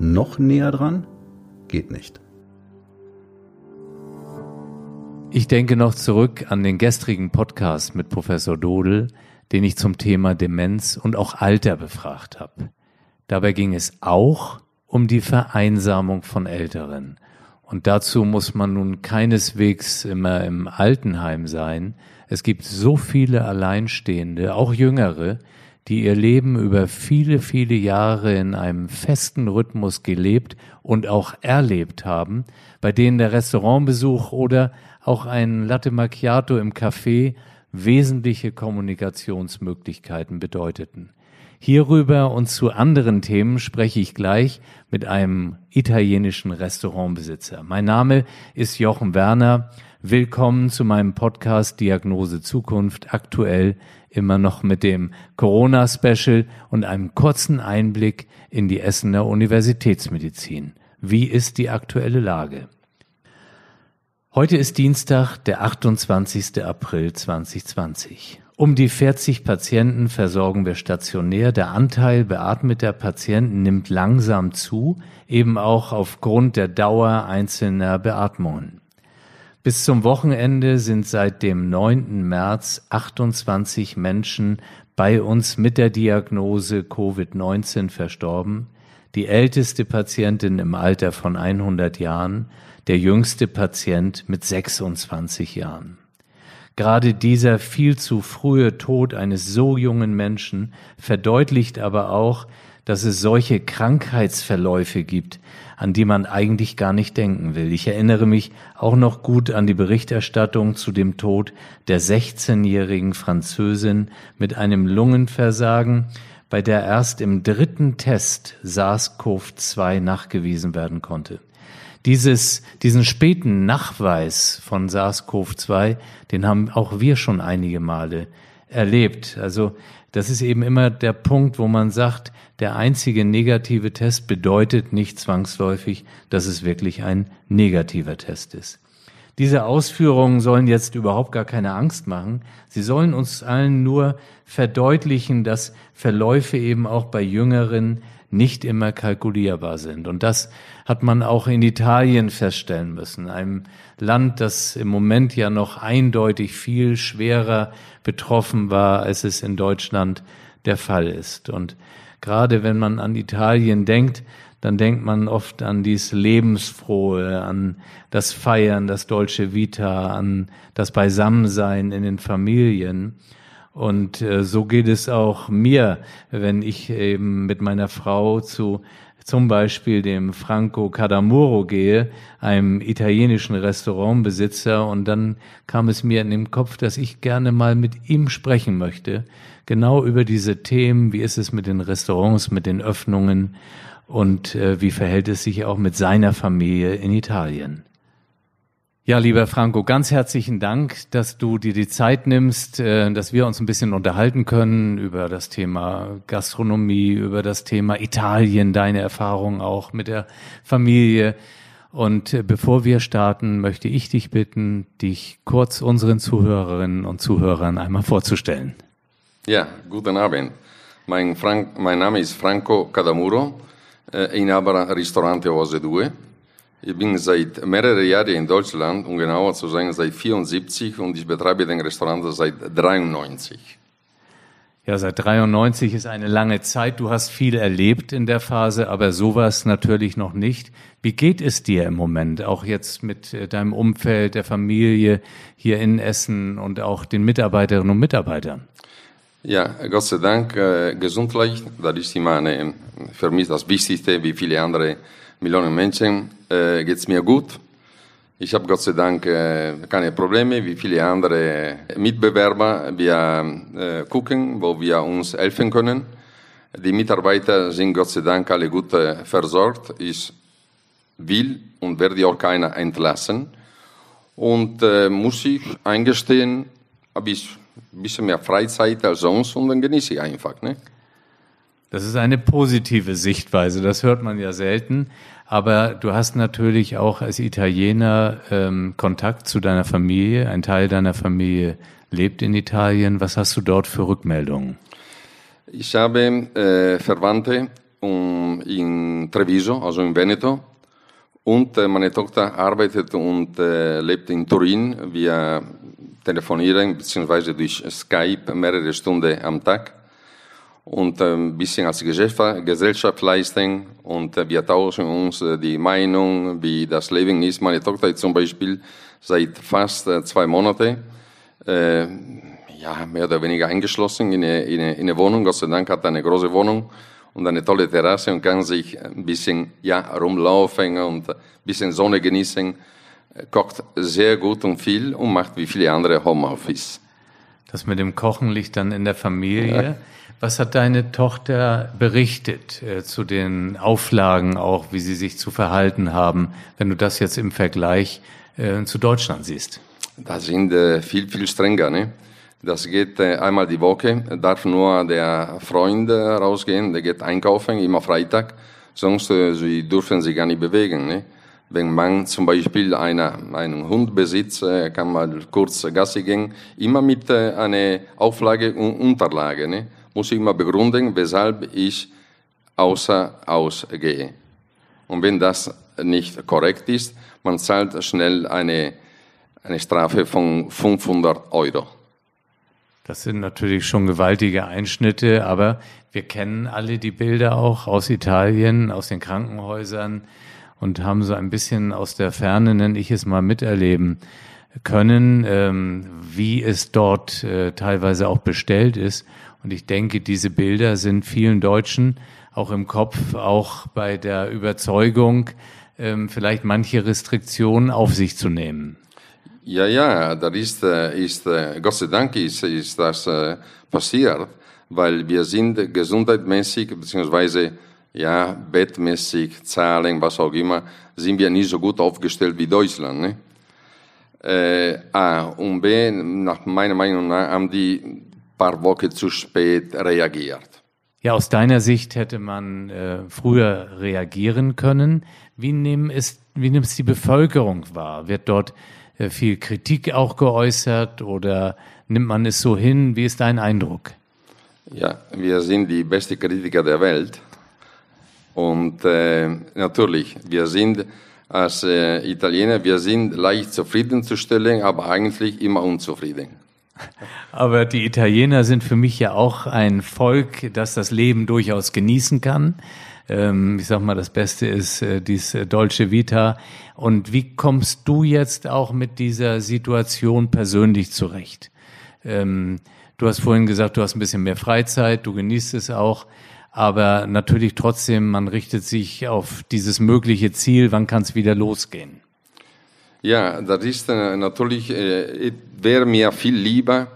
Noch näher dran? Geht nicht. Ich denke noch zurück an den gestrigen Podcast mit Professor Dodel, den ich zum Thema Demenz und auch Alter befragt habe. Dabei ging es auch um die Vereinsamung von Älteren. Und dazu muss man nun keineswegs immer im Altenheim sein. Es gibt so viele Alleinstehende, auch Jüngere, die ihr Leben über viele, viele Jahre in einem festen Rhythmus gelebt und auch erlebt haben, bei denen der Restaurantbesuch oder auch ein Latte Macchiato im Café wesentliche Kommunikationsmöglichkeiten bedeuteten. Hierüber und zu anderen Themen spreche ich gleich mit einem italienischen Restaurantbesitzer. Mein Name ist Jochen Werner. Willkommen zu meinem Podcast Diagnose Zukunft, aktuell immer noch mit dem Corona-Special und einem kurzen Einblick in die Essener Universitätsmedizin. Wie ist die aktuelle Lage? Heute ist Dienstag, der 28. April 2020. Um die 40 Patienten versorgen wir stationär. Der Anteil beatmeter Patienten nimmt langsam zu, eben auch aufgrund der Dauer einzelner Beatmungen. Bis zum Wochenende sind seit dem 9. März 28 Menschen bei uns mit der Diagnose Covid-19 verstorben. Die älteste Patientin im Alter von 100 Jahren, der jüngste Patient mit 26 Jahren. Gerade dieser viel zu frühe Tod eines so jungen Menschen verdeutlicht aber auch, dass es solche Krankheitsverläufe gibt, an die man eigentlich gar nicht denken will. Ich erinnere mich auch noch gut an die Berichterstattung zu dem Tod der 16-jährigen Französin mit einem Lungenversagen, bei der erst im dritten Test SARS-CoV-2 nachgewiesen werden konnte. Dieses, diesen späten Nachweis von SARS-CoV-2, den haben auch wir schon einige Male erlebt. Also das ist eben immer der Punkt, wo man sagt, der einzige negative Test bedeutet nicht zwangsläufig, dass es wirklich ein negativer Test ist. Diese Ausführungen sollen jetzt überhaupt gar keine Angst machen. Sie sollen uns allen nur verdeutlichen, dass Verläufe eben auch bei Jüngeren nicht immer kalkulierbar sind. Und das hat man auch in Italien feststellen müssen, einem Land, das im Moment ja noch eindeutig viel schwerer betroffen war, als es in Deutschland der Fall ist. Und gerade wenn man an Italien denkt, dann denkt man oft an dies Lebensfrohe, an das Feiern, das Dolce Vita, an das Beisammensein in den Familien. Und äh, so geht es auch mir, wenn ich eben mit meiner Frau zu zum Beispiel dem Franco Cadamuro gehe, einem italienischen Restaurantbesitzer, und dann kam es mir in den Kopf, dass ich gerne mal mit ihm sprechen möchte, genau über diese Themen, wie ist es mit den Restaurants, mit den Öffnungen und äh, wie verhält es sich auch mit seiner Familie in Italien. Ja, lieber Franco, ganz herzlichen Dank, dass du dir die Zeit nimmst, äh, dass wir uns ein bisschen unterhalten können über das Thema Gastronomie, über das Thema Italien, deine Erfahrungen auch mit der Familie. Und äh, bevor wir starten, möchte ich dich bitten, dich kurz unseren Zuhörerinnen und Zuhörern einmal vorzustellen. Ja, guten Abend. Mein, Frank, mein Name ist Franco Cadamuro, äh, Inhaber Ristorante Ose 2. Ich bin seit mehreren Jahren in Deutschland, um genauer zu sein, seit 74 und ich betreibe den Restaurant seit 93. Ja, seit 93 ist eine lange Zeit. Du hast viel erlebt in der Phase, aber sowas natürlich noch nicht. Wie geht es dir im Moment, auch jetzt mit äh, deinem Umfeld, der Familie hier in Essen und auch den Mitarbeiterinnen und Mitarbeitern? Ja, Gott sei Dank äh, gesundlich. Das ist immer eine, für mich das Wichtigste, wie viele andere Millionen Menschen äh, geht es mir gut. Ich habe Gott sei Dank äh, keine Probleme, wie viele andere Mitbewerber. Wir äh, gucken, wo wir uns helfen können. Die Mitarbeiter sind Gott sei Dank alle gut äh, versorgt. Ich will und werde auch keiner entlassen. Und äh, muss ich eingestehen, habe ich ein bisschen mehr Freizeit als sonst und dann genieße ich einfach. Ne? Das ist eine positive Sichtweise, das hört man ja selten. Aber du hast natürlich auch als Italiener ähm, Kontakt zu deiner Familie. Ein Teil deiner Familie lebt in Italien. Was hast du dort für Rückmeldungen? Ich habe äh, Verwandte um, in Treviso, also in Veneto. Und äh, meine Tochter arbeitet und äh, lebt in Turin. Wir telefonieren bzw. durch Skype mehrere Stunden am Tag und äh, ein bisschen als Gesellschaft leisten und äh, wir tauschen uns äh, die Meinung, wie das Leben ist. Meine Tochter ist zum Beispiel seit fast zwei Monaten ja, mehr oder weniger eingeschlossen in eine, in, eine, in eine Wohnung. Gott sei Dank hat eine große Wohnung und eine tolle Terrasse und kann sich ein bisschen ja, rumlaufen und ein bisschen Sonne genießen. Kocht sehr gut und viel und macht wie viele andere Homeoffice. Das mit dem Kochen liegt dann in der Familie. Ja. Was hat deine Tochter berichtet äh, zu den Auflagen auch, wie sie sich zu verhalten haben, wenn du das jetzt im Vergleich äh, zu Deutschland siehst? Das sind äh, viel, viel strenger. Ne? Das geht äh, einmal die Woche, darf nur der Freund äh, rausgehen, der geht einkaufen, immer Freitag, sonst äh, sie dürfen sich gar nicht bewegen. Ne? Wenn man zum Beispiel eine, einen Hund besitzt, kann man kurz Gassi gehen, immer mit äh, einer Auflage und Unterlage. Ne? muss ich immer begründen, weshalb ich außer Haus gehe. Und wenn das nicht korrekt ist, man zahlt schnell eine, eine Strafe von 500 Euro. Das sind natürlich schon gewaltige Einschnitte, aber wir kennen alle die Bilder auch aus Italien, aus den Krankenhäusern und haben so ein bisschen aus der Ferne, nenne ich es mal, miterleben können, ähm, wie es dort äh, teilweise auch bestellt ist. Und ich denke, diese Bilder sind vielen Deutschen auch im Kopf, auch bei der Überzeugung, ähm, vielleicht manche Restriktionen auf sich zu nehmen. Ja, ja, das ist, äh, ist äh, Gott sei Dank ist, ist das äh, passiert, weil wir sind gesundheitsmäßig beziehungsweise ja, bettmäßig, Zahlen, was auch immer, sind wir nicht so gut aufgestellt wie Deutschland. Ne? Äh, A und B, nach meiner Meinung nach haben die paar Wochen zu spät reagiert. Ja, aus deiner Sicht hätte man äh, früher reagieren können. Wie, nehmen es, wie nimmt es die Bevölkerung wahr? Wird dort äh, viel Kritik auch geäußert oder nimmt man es so hin? Wie ist dein Eindruck? Ja, wir sind die besten Kritiker der Welt. Und äh, natürlich, wir sind als äh, Italiener, wir sind leicht zufriedenzustellen, aber eigentlich immer unzufrieden. Aber die Italiener sind für mich ja auch ein Volk, das das Leben durchaus genießen kann. Ähm, ich sag mal, das Beste ist äh, dies äh, Dolce Vita. Und wie kommst du jetzt auch mit dieser Situation persönlich zurecht? Ähm, du hast vorhin gesagt, du hast ein bisschen mehr Freizeit, du genießt es auch. Aber natürlich trotzdem, man richtet sich auf dieses mögliche Ziel, wann kann es wieder losgehen? Ja, das ist äh, natürlich, äh, wäre mir viel lieber,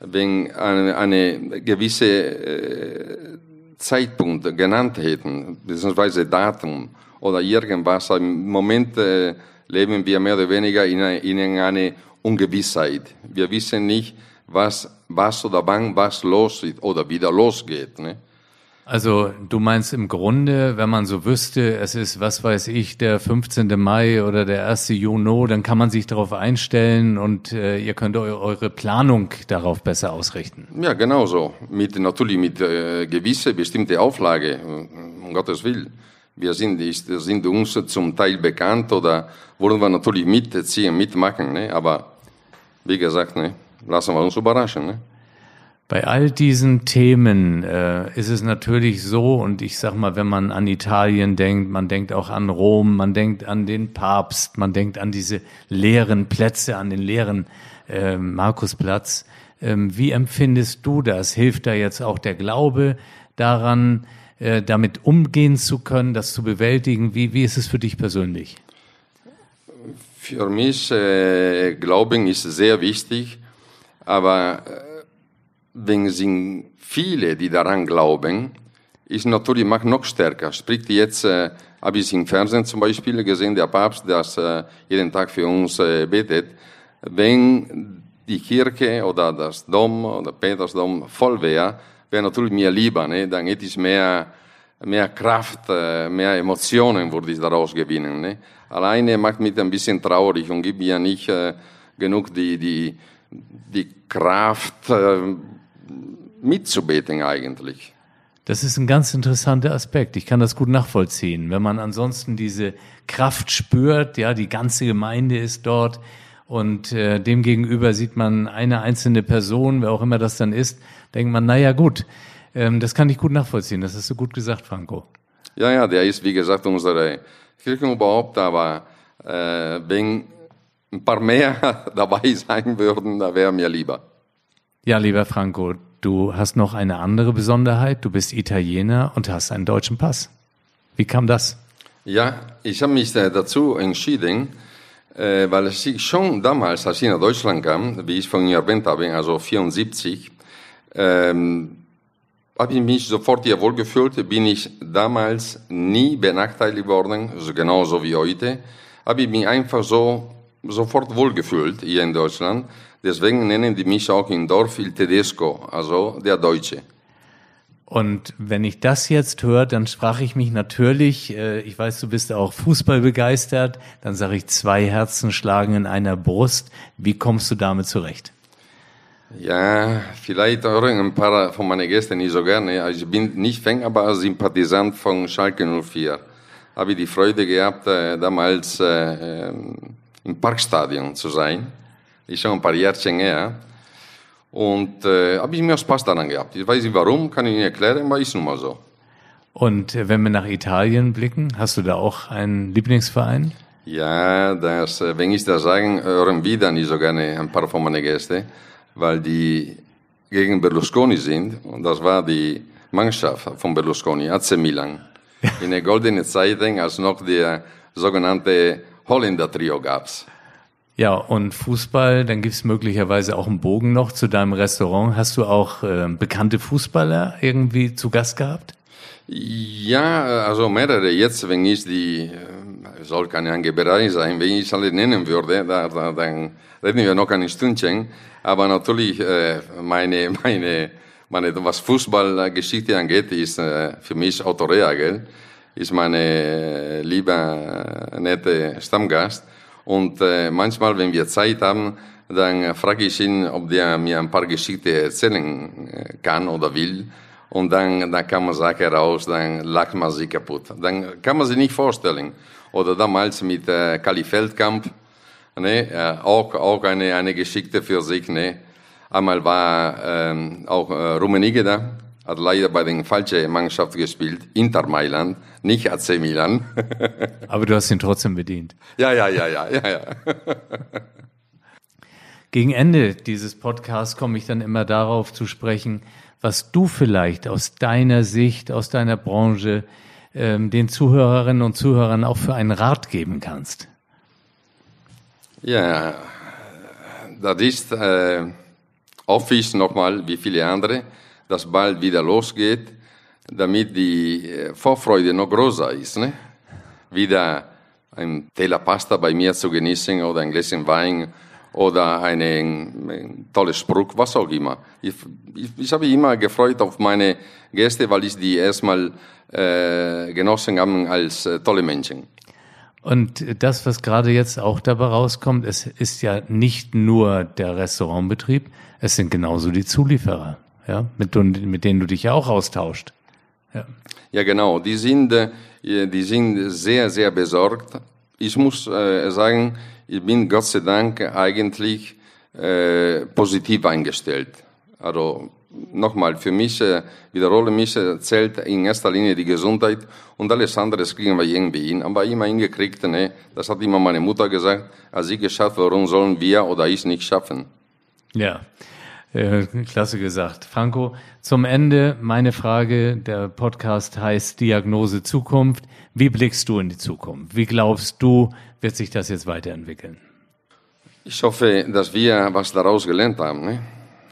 wenn eine, eine gewisse äh, Zeitpunkt genannt hätten, beziehungsweise Datum oder irgendwas. Im Moment äh, leben wir mehr oder weniger in, eine, in eine Ungewissheit. Wir wissen nicht, was, was oder wann was los ist oder wieder losgeht. Ne? Also du meinst im Grunde, wenn man so wüsste, es ist, was weiß ich, der 15. Mai oder der 1. Juni, dann kann man sich darauf einstellen und äh, ihr könnt eu eure Planung darauf besser ausrichten. Ja, genau so. Mit, natürlich mit äh, gewisse bestimmte Auflage, um Gottes Willen. Wir sind, ist, sind uns zum Teil bekannt oder wollen wir natürlich mitziehen, mitmachen. Ne? Aber wie gesagt, ne? lassen wir uns überraschen. Ne? Bei all diesen Themen äh, ist es natürlich so, und ich sag mal, wenn man an Italien denkt, man denkt auch an Rom, man denkt an den Papst, man denkt an diese leeren Plätze, an den leeren äh, Markusplatz. Ähm, wie empfindest du das? Hilft da jetzt auch der Glaube daran, äh, damit umgehen zu können, das zu bewältigen? Wie, wie ist es für dich persönlich? Für mich, äh, Glauben ist sehr wichtig, aber äh, wenn sind viele, die daran glauben, ist natürlich macht noch stärker. Spricht jetzt, äh, habe ich im Fernsehen zum Beispiel gesehen, der Papst, das äh, jeden Tag für uns äh, betet. Wenn die Kirche oder das Dom oder Petersdom voll wäre, wäre natürlich mir lieber, ne? dann hätte ich mehr, mehr Kraft, äh, mehr Emotionen würde ich daraus gewinnen. Ne? Alleine macht mich ein bisschen traurig und gibt mir nicht äh, genug die, die, die Kraft, äh, mitzubeten eigentlich. Das ist ein ganz interessanter Aspekt. Ich kann das gut nachvollziehen. Wenn man ansonsten diese Kraft spürt, ja, die ganze Gemeinde ist dort und äh, demgegenüber sieht man eine einzelne Person, wer auch immer das dann ist, denkt man, naja gut, ähm, das kann ich gut nachvollziehen. Das hast du gut gesagt, Franco. Ja, ja, der ist, wie gesagt, unsere Kirchenüberhaupt, aber äh, wenn ein paar mehr dabei sein würden, da wäre mir lieber. Ja, lieber Franco, du hast noch eine andere Besonderheit. Du bist Italiener und hast einen deutschen Pass. Wie kam das? Ja, ich habe mich dazu entschieden, äh, weil ich schon damals, als ich nach Deutschland kam, wie ich von Ihnen erwähnt habe, also 74, ähm, habe ich mich sofort hier wohlgefühlt, bin ich damals nie benachteiligt worden, also genauso wie heute, habe ich mich einfach so sofort wohlgefühlt hier in Deutschland. Deswegen nennen die mich auch im Dorf Il Tedesco, also der Deutsche. Und wenn ich das jetzt höre, dann sprach ich mich natürlich, äh, ich weiß, du bist auch Fußball begeistert, dann sage ich, zwei Herzen schlagen in einer Brust. Wie kommst du damit zurecht? Ja, vielleicht hören ein paar von meinen Gästen nicht so gerne. Also ich bin nicht Fan, aber Sympathisant von Schalke 04. Habe ich die Freude gehabt, äh, damals äh, im Parkstadion zu sein ist schon ein paar Jährchen her. Und äh, habe ich mir Spaß daran gehabt. Ich weiß nicht warum, kann ich nicht erklären, aber ist nun mal so. Und wenn wir nach Italien blicken, hast du da auch einen Lieblingsverein? Ja, das, äh, wenn ich das sagen, hören wieder nicht so gerne ein paar von meinen Gästen, weil die gegen Berlusconi sind. Und das war die Mannschaft von Berlusconi, AC Milan. In der goldenen Zeit, als noch der sogenannte Holländer-Trio gab's. Ja, und Fußball, dann gibt's möglicherweise auch einen Bogen noch zu deinem Restaurant. Hast du auch äh, bekannte Fußballer irgendwie zu Gast gehabt? Ja, also mehrere. Jetzt, wenn ich die, äh, soll keine Angeberei sein, wenn ich alle nennen würde, da, da, dann reden wir noch ein Stündchen. Aber natürlich, äh, meine, meine, meine, was Fußballgeschichte angeht, ist äh, für mich Otto Reagel, ist meine liebe, nette Stammgast. Und äh, manchmal, wenn wir Zeit haben, dann äh, frage ich ihn, ob der mir ein paar Geschichten erzählen äh, kann oder will. Und dann, dann kann man Sachen raus, dann lacht man sich kaputt. Dann kann man sich nicht vorstellen. Oder damals mit äh, Kali Feldkamp, ne, äh, auch, auch eine, eine Geschichte für sich. Ne. Einmal war ähm, auch äh, Rummenigge da, hat leider bei den falschen Mannschaft gespielt, Inter Mailand, nicht AC Milan. Aber du hast ihn trotzdem bedient. Ja, ja, ja, ja, ja, ja. Gegen Ende dieses Podcasts komme ich dann immer darauf zu sprechen, was du vielleicht aus deiner Sicht, aus deiner Branche ähm, den Zuhörerinnen und Zuhörern auch für einen Rat geben kannst. Ja, das ist, äh, hoffe ich nochmal, wie viele andere, dass bald wieder losgeht, damit die äh, Vorfreude noch größer ist. Ne? Wieder ein Teller Pasta bei mir zu genießen oder ein Gläschen Wein oder einen, einen tollen Spruch, was auch immer. Ich, ich, ich habe immer gefreut auf meine Gäste, weil ich die erstmal äh, genossen habe als äh, tolle Menschen. Und das, was gerade jetzt auch dabei rauskommt, es ist ja nicht nur der Restaurantbetrieb, es sind genauso die Zulieferer ja, mit, mit denen du dich ja auch austauscht. Ja, ja genau. Die sind, äh, die sind sehr, sehr besorgt. Ich muss äh, sagen, ich bin Gott sei Dank eigentlich äh, positiv eingestellt. Also nochmal, für mich, äh, wiederhole mich, äh, zählt in erster Linie die Gesundheit und alles andere kriegen wir irgendwie hin. Aber immer hingekriegt, ne? das hat immer meine Mutter gesagt, als sie geschafft, warum sollen wir oder ich nicht schaffen? Ja. Äh, klasse gesagt. Franco, zum Ende meine Frage. Der Podcast heißt Diagnose Zukunft. Wie blickst du in die Zukunft? Wie glaubst du, wird sich das jetzt weiterentwickeln? Ich hoffe, dass wir was daraus gelernt haben. Ne?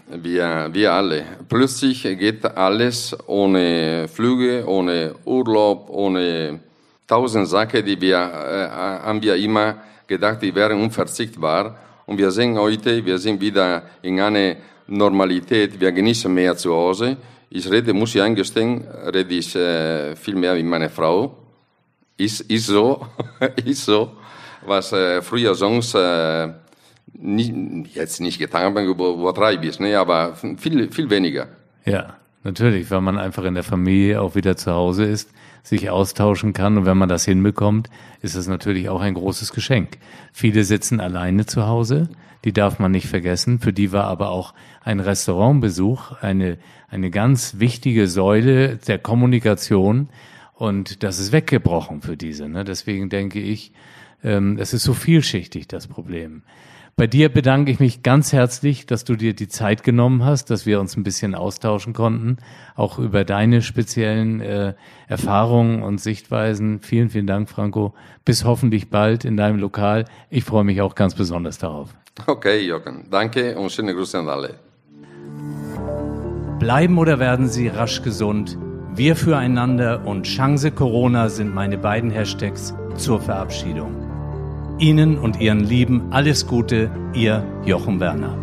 wir, wir alle. Plötzlich geht alles ohne Flüge, ohne Urlaub, ohne tausend Sachen, die wir, äh, haben wir immer gedacht, die wären unverzichtbar. Und wir sehen heute, wir sind wieder in einer Normalität, wir genießen mehr zu Hause. Ich rede, muss ich eingestehen, rede ich äh, viel mehr mit meiner Frau. Ist, ist so, ist so, was äh, früher sonst äh, nie, jetzt nicht getan haben, übertreibe ich, ne, aber viel, viel weniger. Ja, natürlich, weil man einfach in der Familie auch wieder zu Hause ist, sich austauschen kann und wenn man das hinbekommt, ist es natürlich auch ein großes Geschenk. Viele sitzen alleine zu Hause, die darf man nicht vergessen. Für die war aber auch ein Restaurantbesuch eine, eine ganz wichtige Säule der Kommunikation und das ist weggebrochen für diese. Ne? Deswegen denke ich, ähm, es ist so vielschichtig, das Problem. Bei dir bedanke ich mich ganz herzlich, dass du dir die Zeit genommen hast, dass wir uns ein bisschen austauschen konnten, auch über deine speziellen äh, Erfahrungen und Sichtweisen. Vielen, vielen Dank, Franco. Bis hoffentlich bald in deinem Lokal. Ich freue mich auch ganz besonders darauf. Okay, Jochen. Danke und schöne Grüße an alle. Bleiben oder werden Sie rasch gesund? Wir füreinander und Chance Corona sind meine beiden Hashtags zur Verabschiedung. Ihnen und Ihren Lieben alles Gute, Ihr Jochen Werner.